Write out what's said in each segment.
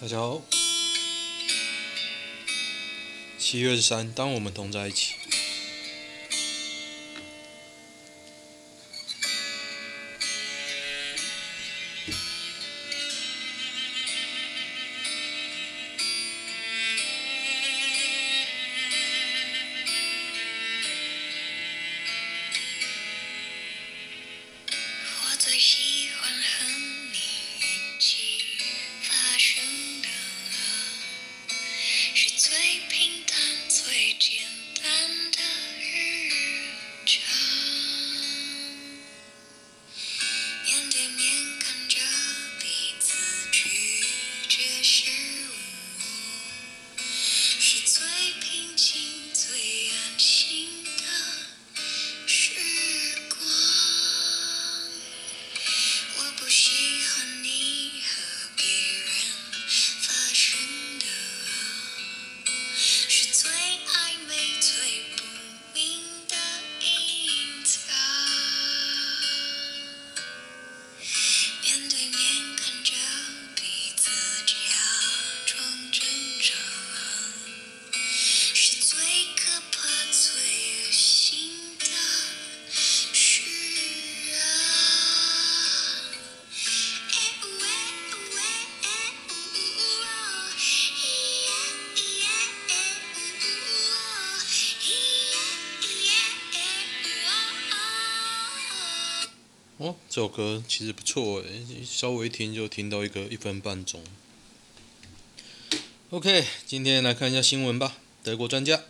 大家好，七月十三，当我们同在一起。哦，这首歌其实不错诶，稍微一听就听到一个一分半钟。OK，今天来看一下新闻吧。德国专家，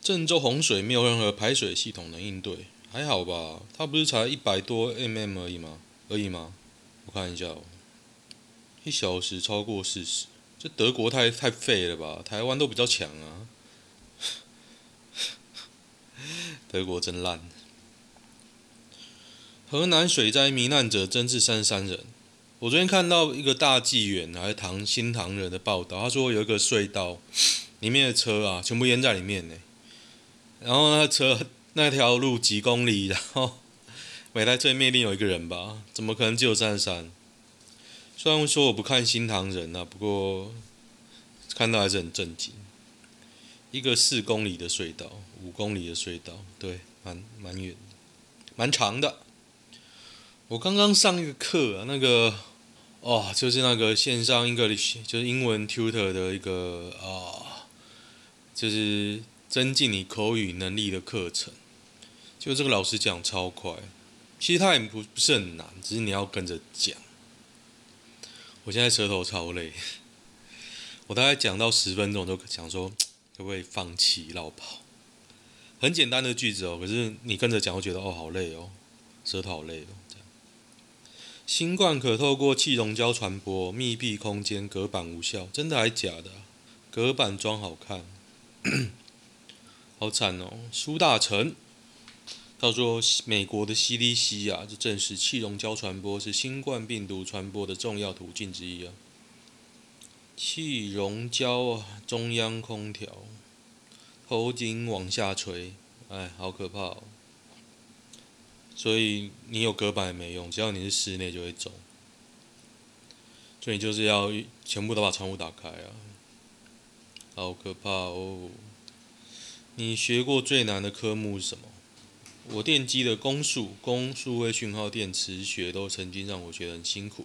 郑州洪水没有任何排水系统能应对，还好吧？它不是才一百多 mm 而已吗？而已吗？我看一下哦，一小时超过四十，这德国太太废了吧？台湾都比较强啊，德国真烂。河南水灾罹难者增至三十三人。我昨天看到一个大纪元还是唐新唐人的报道，他说有一个隧道里面的车啊，全部淹在里面呢。然后那车那条路几公里，然后每台车里面一定有一个人吧？怎么可能只有三十三？虽然说我不看新唐人啊，不过看到还是很震惊。一个四公里的隧道，五公里的隧道，对，蛮蛮远，蛮长的。我刚刚上一个课啊，那个哦，就是那个线上 English，就是英文 tutor 的一个啊、就是增进你口语能力的课程。就这个老师讲超快，其实他也不不是很难，只是你要跟着讲。我现在舌头超累，我大概讲到十分钟，就想说可不可以放弃落跑？很简单的句子哦，可是你跟着讲，我觉得哦好累哦，舌头好累哦。新冠可透过气溶胶传播，密闭空间隔板无效，真的还假的？隔板装好看，好惨哦！苏大成，他说美国的 CDC 啊，就证实气溶胶传播是新冠病毒传播的重要途径之一啊。气溶胶啊，中央空调，头颈往下垂，哎，好可怕哦！所以你有隔板也没用，只要你是室内就会走。所以你就是要全部都把窗户打开啊，好可怕哦！你学过最难的科目是什么？我电机的公数、公数位讯号电磁学都曾经让我觉得很辛苦。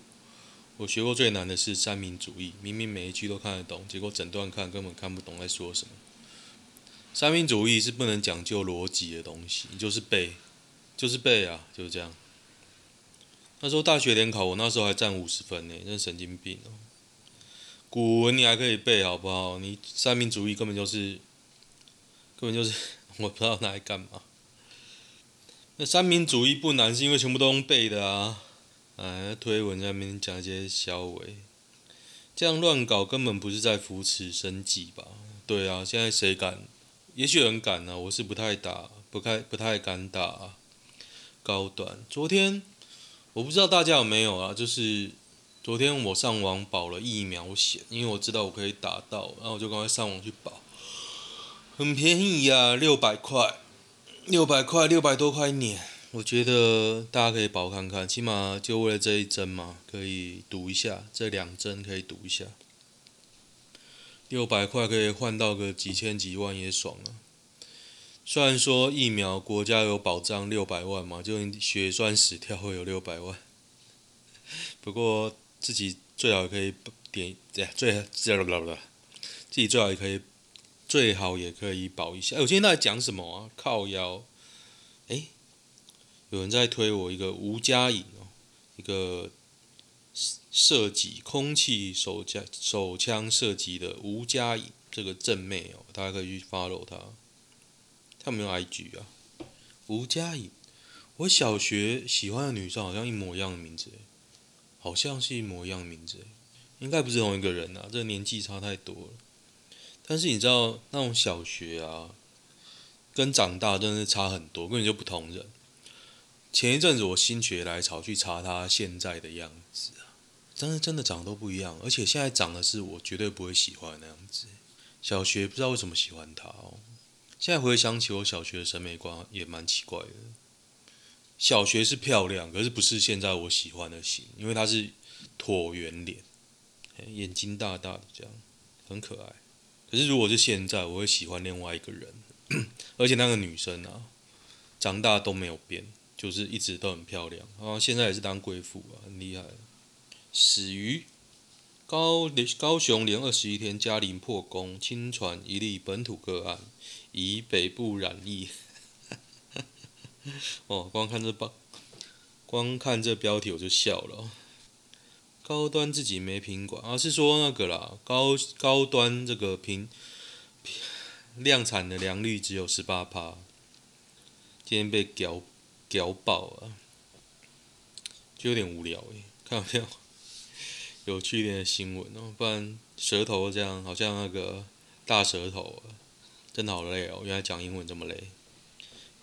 我学过最难的是三民主义，明明每一句都看得懂，结果整段看根本看不懂在说什么。三民主义是不能讲究逻辑的东西，你就是背。就是背啊，就是这样。那时候大学联考，我那时候还占五十分呢，真神经病哦。古文你还可以背，好不好？你三民主义根本就是，根本就是我不知道拿来干嘛。那三民主义不难，是因为全部都用背的啊。哎，推文在那边讲一些小伟，这样乱搞根本不是在扶持生计吧？对啊，现在谁敢？也许有人敢啊，我是不太打，不太不太敢打。高端，昨天我不知道大家有没有啊，就是昨天我上网保了疫苗险，因为我知道我可以打到，然后我就赶快上网去保，很便宜呀，六百块，六百块，六百多块一年，我觉得大家可以保看看，起码就为了这一针嘛，可以赌一下，这两针可以赌一下。六百块可以换到个几千几万也爽啊！虽然说疫苗国家有保障六百万嘛，就血栓死掉会有六百万，不过自己最好也可以点，对，最最不不不，自己最好也可以，最好也可以保一下。哎，我今天在讲什么啊？靠腰，哎，有人在推我一个吴佳颖哦，一个。射击空气手枪手枪射击的吴佳颖这个正妹哦，大家可以去 follow 她。他没有 IG 啊？吴佳颖，我小学喜欢的女生好像一模一样的名字，好像是一模一样的名字，应该不是同一个人啊，这年纪差太多了。但是你知道那种小学啊，跟长大真的是差很多，根本就不同人。前一阵子我心血来潮去查她现在的样子啊。真的真的长得都不一样，而且现在长的是我绝对不会喜欢的那样子。小学不知道为什么喜欢她哦。现在回想起我小学的审美观也蛮奇怪的。小学是漂亮，可是不是现在我喜欢的型，因为他是椭圆脸，眼睛大大的这样，很可爱。可是如果是现在，我会喜欢另外一个人，而且那个女生啊，长大都没有变，就是一直都很漂亮，然后现在也是当贵妇啊，很厉害。死鱼高高雄连二十一天，嘉陵破功，清传一例本土个案，以北部染疫。哦，光看这标，光看这标题我就笑了。高端自己没品管，而、是说那个啦，高高端这个品量产的良率只有十八趴，今天被屌屌爆了，就有点无聊诶，看到没有？有趣一点的新闻哦，不然舌头这样好像那个大舌头，真的好累哦。原来讲英文这么累。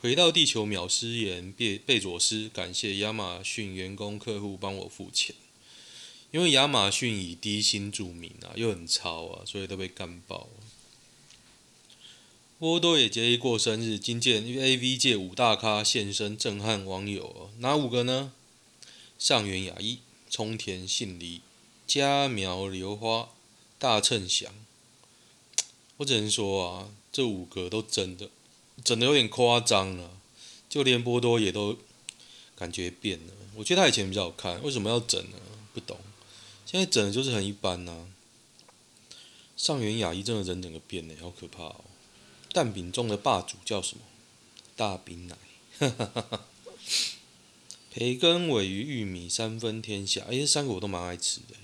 回到地球秒失言，贝贝佐斯感谢亚马逊员工客户帮我付钱，因为亚马逊以低薪著名啊，又很糙啊，所以都被干爆。波多野结衣过生日，今见 AV 界五大咖现身震撼网友，哪五个呢？上原雅一、冲田杏梨。家苗流花、大秤祥，我只能说啊，这五个都整的，整的有点夸张了，就连波多野都感觉变了。我觉得他以前比较好看，为什么要整呢？不懂。现在整的就是很一般呐、啊。上原雅一真的人整个变了，好可怕哦。蛋饼中的霸主叫什么？大饼奶。哈哈哈哈。培根、鮪鱼、玉米三分天下，哎，这三个我都蛮爱吃的。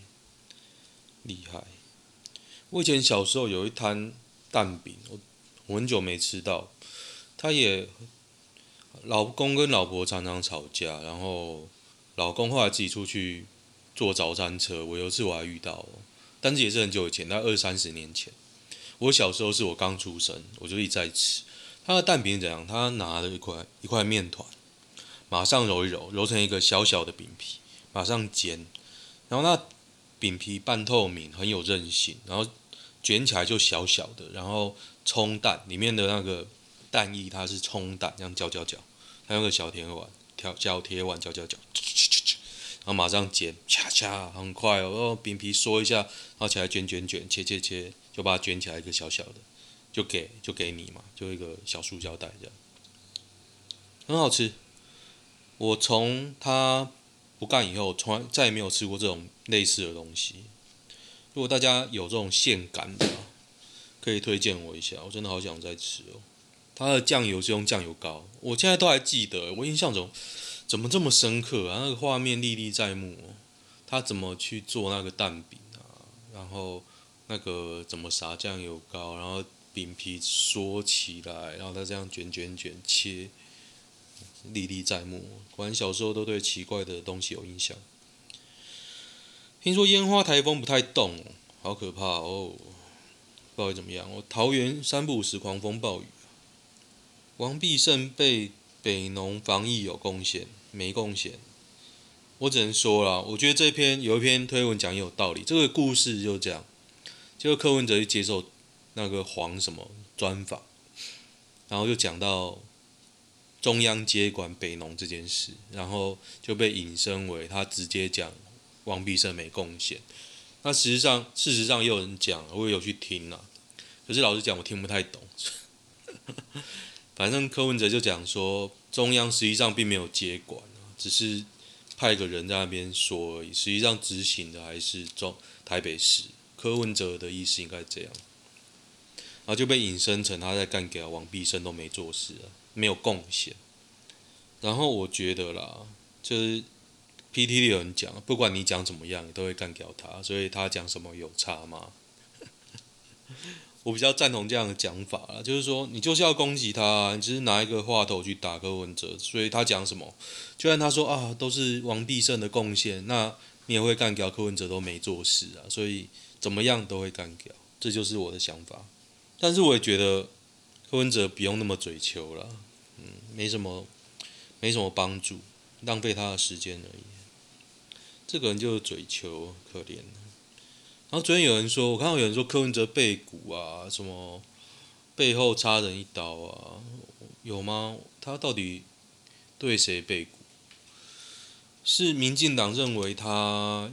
厉害！我以前小时候有一摊蛋饼，我我很久没吃到。他也老公跟老婆常常吵架，然后老公后来自己出去坐早餐车。我有一次我还遇到，但是也是很久以前，大概二三十年前。我小时候是我刚出生，我就一直在吃。他的蛋饼怎样？他拿了一块一块面团，马上揉一揉，揉成一个小小的饼皮，马上煎，然后那。饼皮半透明，很有韧性，然后卷起来就小小的，然后冲蛋里面的那个蛋液，它是冲蛋，这样搅搅搅，还有个小铁碗，挑小铁碗搅搅搅，然后马上煎，恰恰很快哦，饼皮缩一下，然后起来卷卷卷，切切切，就把它卷起来一个小小的，就给就给你嘛，就一个小塑胶袋这样，很好吃。我从它。不干以后，从来再也没有吃过这种类似的东西。如果大家有这种现感的，可以推荐我一下，我真的好想再吃哦。它的酱油是用酱油膏，我现在都还记得，我印象中怎么这么深刻啊？那个画面历历在目哦。他怎么去做那个蛋饼啊？然后那个怎么撒酱油膏？然后饼皮缩起来，然后他这样卷卷卷切。历历在目，果然小时候都对奇怪的东西有印象。听说烟花台风不太动，好可怕哦！不知道怎么样。我桃园三不五时狂风暴雨，王必胜被北农防疫有贡献没贡献？我只能说啦，我觉得这篇有一篇推文讲也有道理。这个故事就这样，结果柯文哲去接受那个黄什么专访，然后就讲到。中央接管北农这件事，然后就被引申为他直接讲王必胜没贡献，那实际上，事实上也有人讲，我也有去听啊。可是老实讲，我听不太懂。反正柯文哲就讲说，中央实际上并没有接管，只是派个人在那边说而已。实际上执行的还是中台北市。柯文哲的意思应该这样，然后就被引申成他在干给王必胜都没做事啊，没有贡献。然后我觉得啦，就是 PTT 有人讲，不管你讲怎么样，你都会干掉他，所以他讲什么有差吗？我比较赞同这样的讲法啦，就是说你就是要攻击他，你只是拿一个话头去打柯文哲，所以他讲什么，就算他说啊都是王必胜的贡献，那你也会干掉柯文哲都没做事啊，所以怎么样都会干掉，这就是我的想法。但是我也觉得柯文哲不用那么嘴求了，嗯，没什么。没什么帮助，浪费他的时间而已。这个人就是嘴求，可怜。然后昨天有人说，我看到有人说柯文哲背骨啊，什么背后插人一刀啊，有吗？他到底对谁背骨？是民进党认为他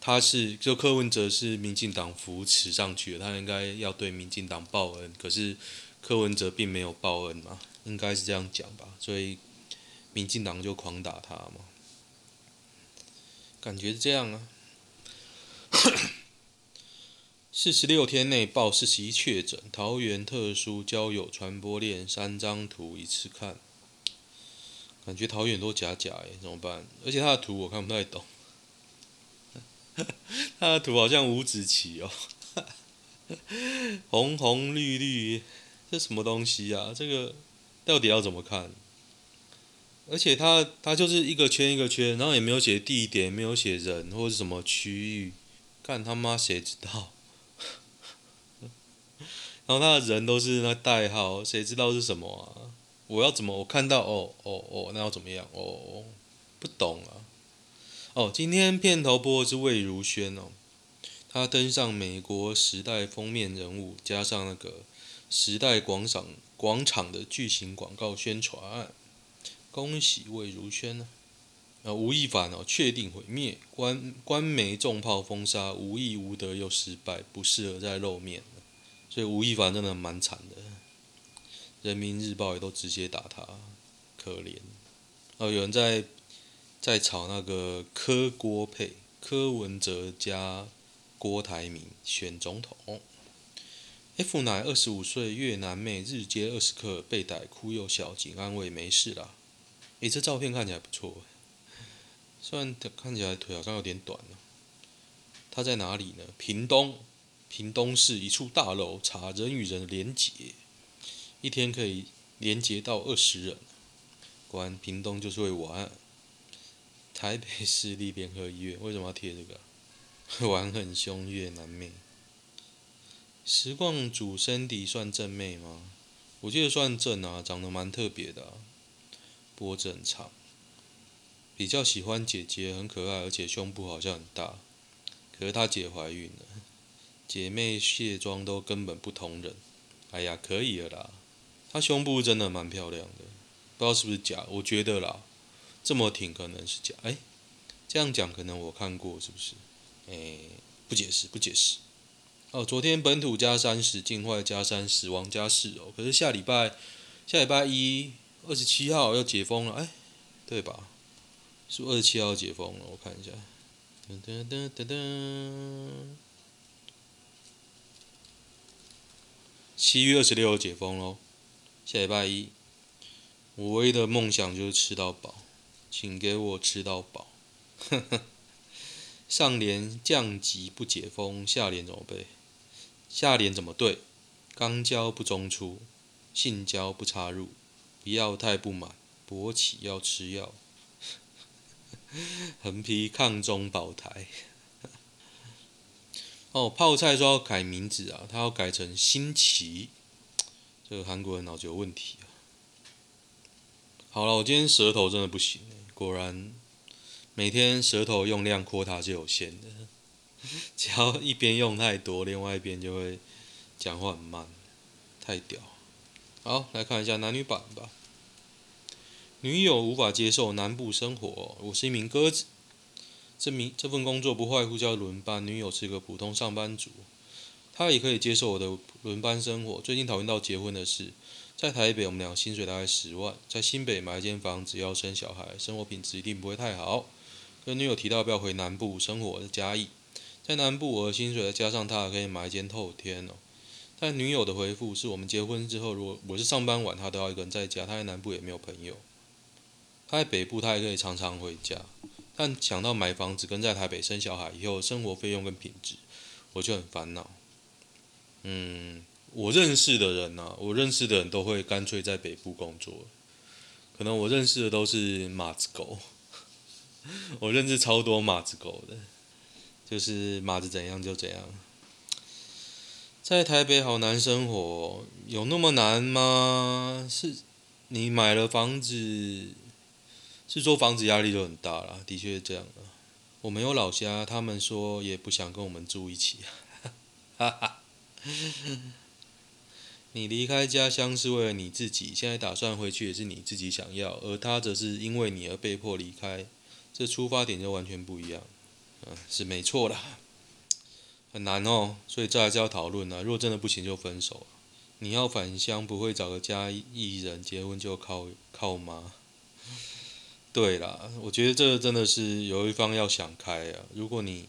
他是就柯文哲是民进党扶持上去的，他应该要对民进党报恩。可是柯文哲并没有报恩嘛，应该是这样讲吧，所以。民进党就狂打他嘛，感觉是这样啊。四十六天内报四十一确诊，桃园特殊交友传播链三张图一次看，感觉桃园都假假哎，怎么办？而且他的图我看不太懂，他的图好像五子棋哦，红红绿绿，这什么东西啊？这个到底要怎么看？而且他他就是一个圈一个圈，然后也没有写地点，没有写人或者什么区域，干他妈谁知道？然后他的人都是那代号，谁知道是什么啊？我要怎么我看到哦哦哦，那要怎么样？哦哦，不懂啊。哦，今天片头播的是魏如萱哦，她登上美国时代封面人物，加上那个时代广场广场的巨型广告宣传。恭喜魏如萱呢！啊，吴亦凡哦，确定毁灭，官官媒重炮封杀，无义无德又失败，不适合再露面。所以吴亦凡真的蛮惨的，人民日报也都直接打他，可怜。哦，有人在在炒那个柯郭配，柯文哲加郭台铭选总统。F 奶二十五岁越南妹日接二十克被逮，哭又笑，警安慰没事啦。诶、欸，这照片看起来不错，虽然看起来腿好像有点短了。他在哪里呢？屏东，屏东市一处大楼查人与人连结，一天可以连结到二十人。果然屏东就是会玩。台北市立联合医院为什么要贴这个？玩很凶越南妹。实况主身体算正妹吗？我记得算正啊，长得蛮特别的、啊。脖子很长，比较喜欢姐姐，很可爱，而且胸部好像很大。可是她姐怀孕了，姐妹卸妆都根本不同人。哎呀，可以了啦，她胸部真的蛮漂亮的，不知道是不是假？我觉得啦，这么挺可能是假。哎，这样讲可能我看过，是不是？哎，不解释，不解释。哦，昨天本土加三十，境外加三，十亡加四哦。可是下礼拜，下礼拜一。二十七号要解封了，哎，对吧？是二十七号解封了，我看一下。噔噔噔噔噔。七月二十六号解封喽，下礼拜一。我唯一的梦想就是吃到饱，请给我吃到饱。呵呵。上联降级不解封，下联怎么背？下联怎么对？肛交不中出，性交不插入。不要太不满，勃起要吃药，横批抗中保台。哦，泡菜说要改名字啊，他要改成新奇。这个韩国人脑子有问题啊。好了，我今天舌头真的不行，果然每天舌头用量 quota 是有限的，只要一边用太多，另外一边就会讲话很慢，太屌。好，来看一下男女版吧。女友无法接受南部生活，我是一名鸽子。这名这份工作不外乎叫轮班，女友是个普通上班族，她也可以接受我的轮班生活。最近讨论到结婚的事，在台北我们俩薪水大概十万，在新北买一间房子要生小孩，生活品质一定不会太好。跟女友提到不要回南部生活的嘉义，在南部我的薪水再加上她可以买一间透天哦。但女友的回复是我们结婚之后，如果我是上班晚，她都要一个人在家。她在南部也没有朋友，她在北部，她也可以常常回家。但想到买房子跟在台北生小孩以后生活费用跟品质，我就很烦恼。嗯，我认识的人呢、啊，我认识的人都会干脆在北部工作。可能我认识的都是马子狗，我认识超多马子狗的，就是马子怎样就怎样。在台北好难生活，有那么难吗？是，你买了房子，是说房子压力就很大了，的确是这样的。我没有老家，他们说也不想跟我们住一起。哈哈，你离开家乡是为了你自己，现在打算回去也是你自己想要，而他则是因为你而被迫离开，这出发点就完全不一样。嗯，是没错啦。很难哦，所以这还是要讨论呢。如果真的不行，就分手。你要返乡，不会找个嘉义人结婚就靠靠吗？对啦，我觉得这个真的是有一方要想开啊。如果你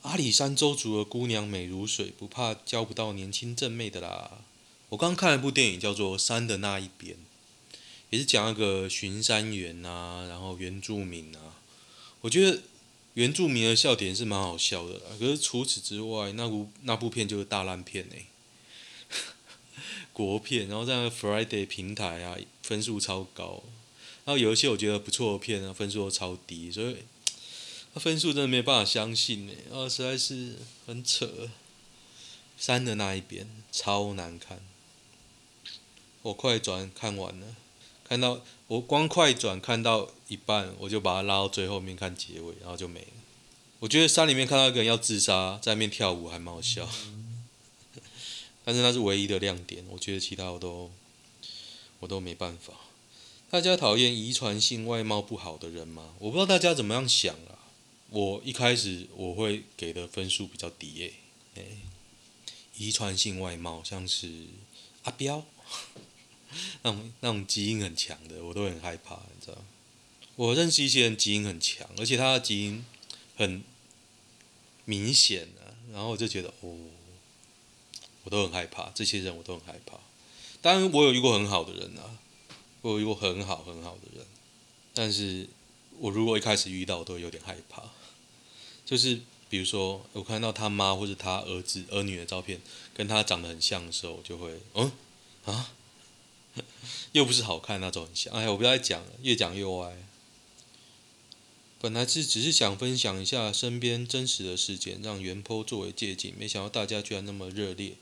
阿里山邹族的姑娘美如水，不怕交不到年轻正妹的啦。我刚看了一部电影，叫做《山的那一边》，也是讲一个巡山员啊，然后原住民啊。我觉得。原住民的笑点是蛮好笑的，可是除此之外，那部那部片就是大烂片哎，国片，然后在 Friday 平台啊，分数超高，然后有一些我觉得不错的片啊，分数都超低，所以，那分数真的没办法相信哎，啊，实在是很扯。山的那一边超难看，我快转看完了。看到我光快转看到一半，我就把它拉到最后面看结尾，然后就没了。我觉得山里面看到一个人要自杀，在那边跳舞还蛮好笑，但是那是唯一的亮点。我觉得其他我都我都没办法。大家讨厌遗传性外貌不好的人吗？我不知道大家怎么样想啊。我一开始我会给的分数比较低诶、欸，遗传性外貌像是阿彪。那种那种基因很强的，我都很害怕，你知道？我认识一些人基因很强，而且他的基因很明显啊，然后我就觉得哦，我都很害怕，这些人我都很害怕。当然，我有遇过很好的人啊，我有遇过很好很好的人，但是我如果一开始遇到，我都有点害怕。就是比如说，我看到他妈或者他儿子儿女的照片，跟他长得很像的时候，我就会嗯啊。又不是好看那种像，哎，我不要再讲了，越讲越歪。本来是只是想分享一下身边真实的事件，让原剖作为借鉴，没想到大家居然那么热烈。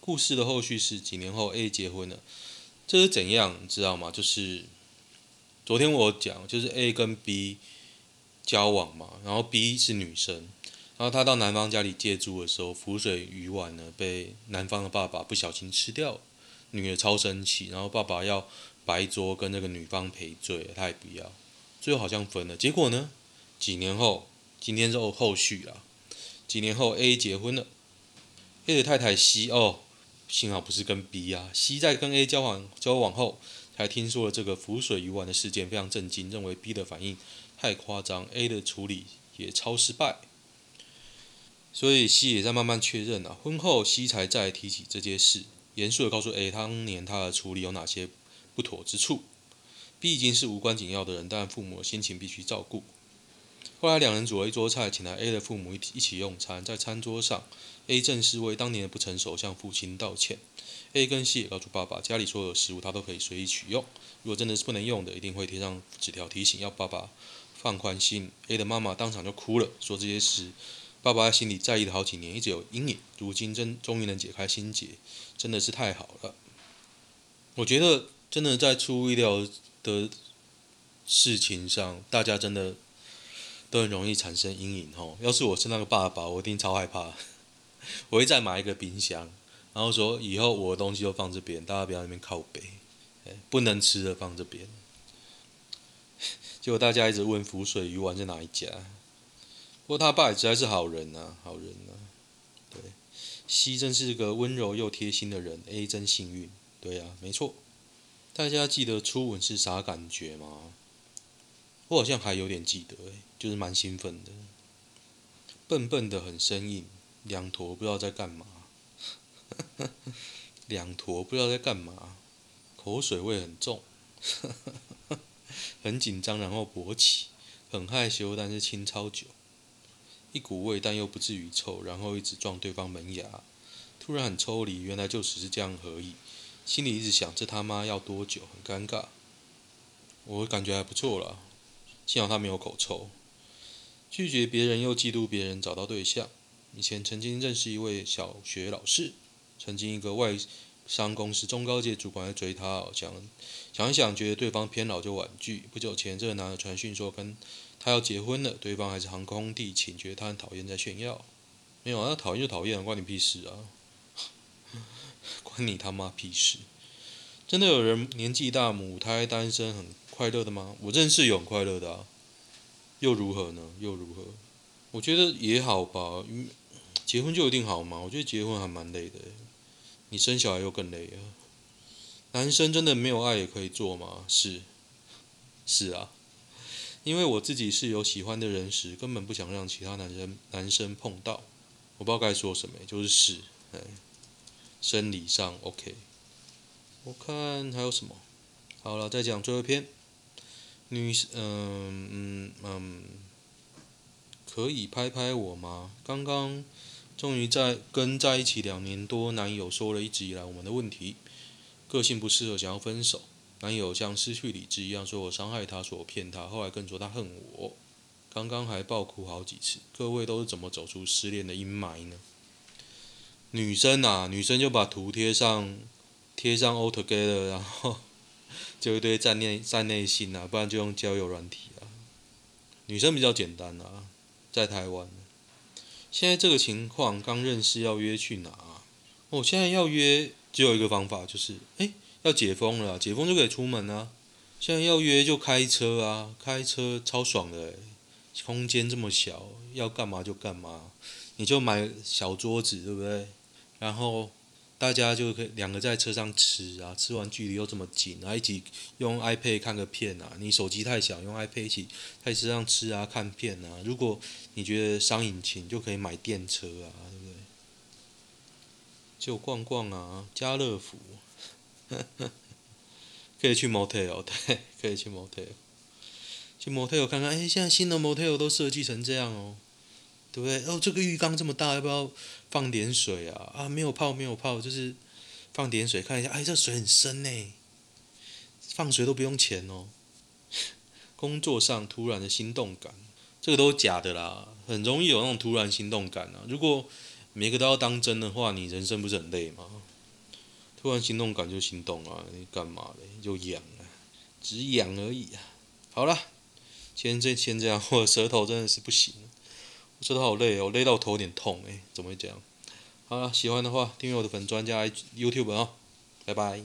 故事的后续是几年后 A 结婚了，这是怎样，你知道吗？就是昨天我讲，就是 A 跟 B 交往嘛，然后 B 是女生，然后她到男方家里借住的时候，浮水鱼丸呢被男方的爸爸不小心吃掉了。女儿超生气，然后爸爸要白桌跟那个女方赔罪，他也不要，最后好像分了。结果呢？几年后，今天是后后续啦。几年后，A 结婚了，A 的太太 C 哦，幸好不是跟 B 啊。C 在跟 A 交往交往后，才听说了这个浮水鱼丸的事件，非常震惊，认为 B 的反应太夸张，A 的处理也超失败。所以 C 也在慢慢确认啊。婚后 C 才再提起这件事。严肃地告诉 A，当年他的处理有哪些不妥之处。B 已经是无关紧要的人，但父母的心情必须照顾。后来两人煮了一桌菜，请来 A 的父母一一起用餐。在餐桌上，A 正式为当年的不成熟向父亲道歉。A 跟 C 也告诉爸爸，家里所有的食物他都可以随意取用，如果真的是不能用的，一定会贴上纸条提醒，要爸爸放宽心。A 的妈妈当场就哭了，说这些事。爸爸心里在意了好几年，一直有阴影，如今真终于能解开心结，真的是太好了。我觉得真的在出意料的事情上，大家真的都很容易产生阴影哦。要是我是那个爸爸，我一定超害怕，我会再买一个冰箱，然后说以后我的东西都放这边，大家不要那边靠北，不能吃的放这边。结果大家一直问浮水鱼丸在哪一家。过他爸也实在是好人呐，好人呐。对，C 真是个温柔又贴心的人，A 真幸运。对呀、啊，没错。大家记得初吻是啥感觉吗？我好像还有点记得，哎，就是蛮兴奋的。笨笨的很生硬，两坨不知道在干嘛。两坨不知道在干嘛，口水味很重，很紧张，然后勃起，很害羞，但是亲超久，一股味但又不至于臭，然后一直撞对方门牙，突然很抽离，原来就只是这样而已，心里一直想这他妈要多久，很尴尬，我感觉还不错啦，幸好他没有口臭，拒绝别人又嫉妒别人找到对象，以前曾经认识一位小学老师。曾经一个外商公司中高阶主管在追她，想想一想，觉得对方偏老就婉拒。不久前，这个男的传讯说跟他要结婚了，对方还是航空地勤，觉得他很讨厌，在炫耀。没有啊，讨厌就讨厌，关你屁事啊！关你他妈屁事！真的有人年纪大母胎单身很快乐的吗？我认识有很快乐的啊，又如何呢？又如何？我觉得也好吧，结婚就一定好吗？我觉得结婚还蛮累的。你生小孩又更累啊！男生真的没有爱也可以做吗？是，是啊，因为我自己是有喜欢的人时，根本不想让其他男生男生碰到。我不知道该说什么，就是是，哎，生理上 OK。我看还有什么？好了，再讲最后一篇。女，嗯嗯嗯，可以拍拍我吗？刚刚。终于在跟在一起两年多男友说了一直以来我们的问题，个性不适合，想要分手。男友像失去理智一样说我伤害他，说我骗他，后来更说他恨我。刚刚还爆哭好几次。各位都是怎么走出失恋的阴霾呢？女生啊，女生就把图贴上，贴上 all together，然后就一堆站内站内信啊，不然就用交友软体啊。女生比较简单啊，在台湾。现在这个情况，刚认识要约去哪？哦，现在要约只有一个方法，就是哎，要解封了，解封就可以出门啊。现在要约就开车啊，开车超爽的，空间这么小，要干嘛就干嘛，你就买小桌子，对不对？然后。大家就可以两个在车上吃啊，吃完距离又这么近，然后一起用 iPad 看个片啊。你手机太小，用 iPad 一起在车上吃啊，看片啊。如果你觉得伤引擎，就可以买电车啊，对不对？就逛逛啊，家乐福，可以去 motel，对，可以去 motel，去 motel 看看。哎，现在新的 motel 都设计成这样哦。对不对？哦，这个浴缸这么大，要不要放点水啊？啊，没有泡，没有泡，就是放点水，看一下。哎，这水很深呢，放水都不用钱哦。工作上突然的心动感，这个都是假的啦，很容易有那种突然心动感啊。如果每个都要当真的话，你人生不是很累吗？突然心动感就心动啊，你干嘛嘞？就痒啊，只痒而已啊。好了，先这先这样，我的舌头真的是不行。我舌头好累哦，累到头有点痛哎，怎么会这样？好了，喜欢的话订阅我的粉专家 YouTube 啊，拜拜。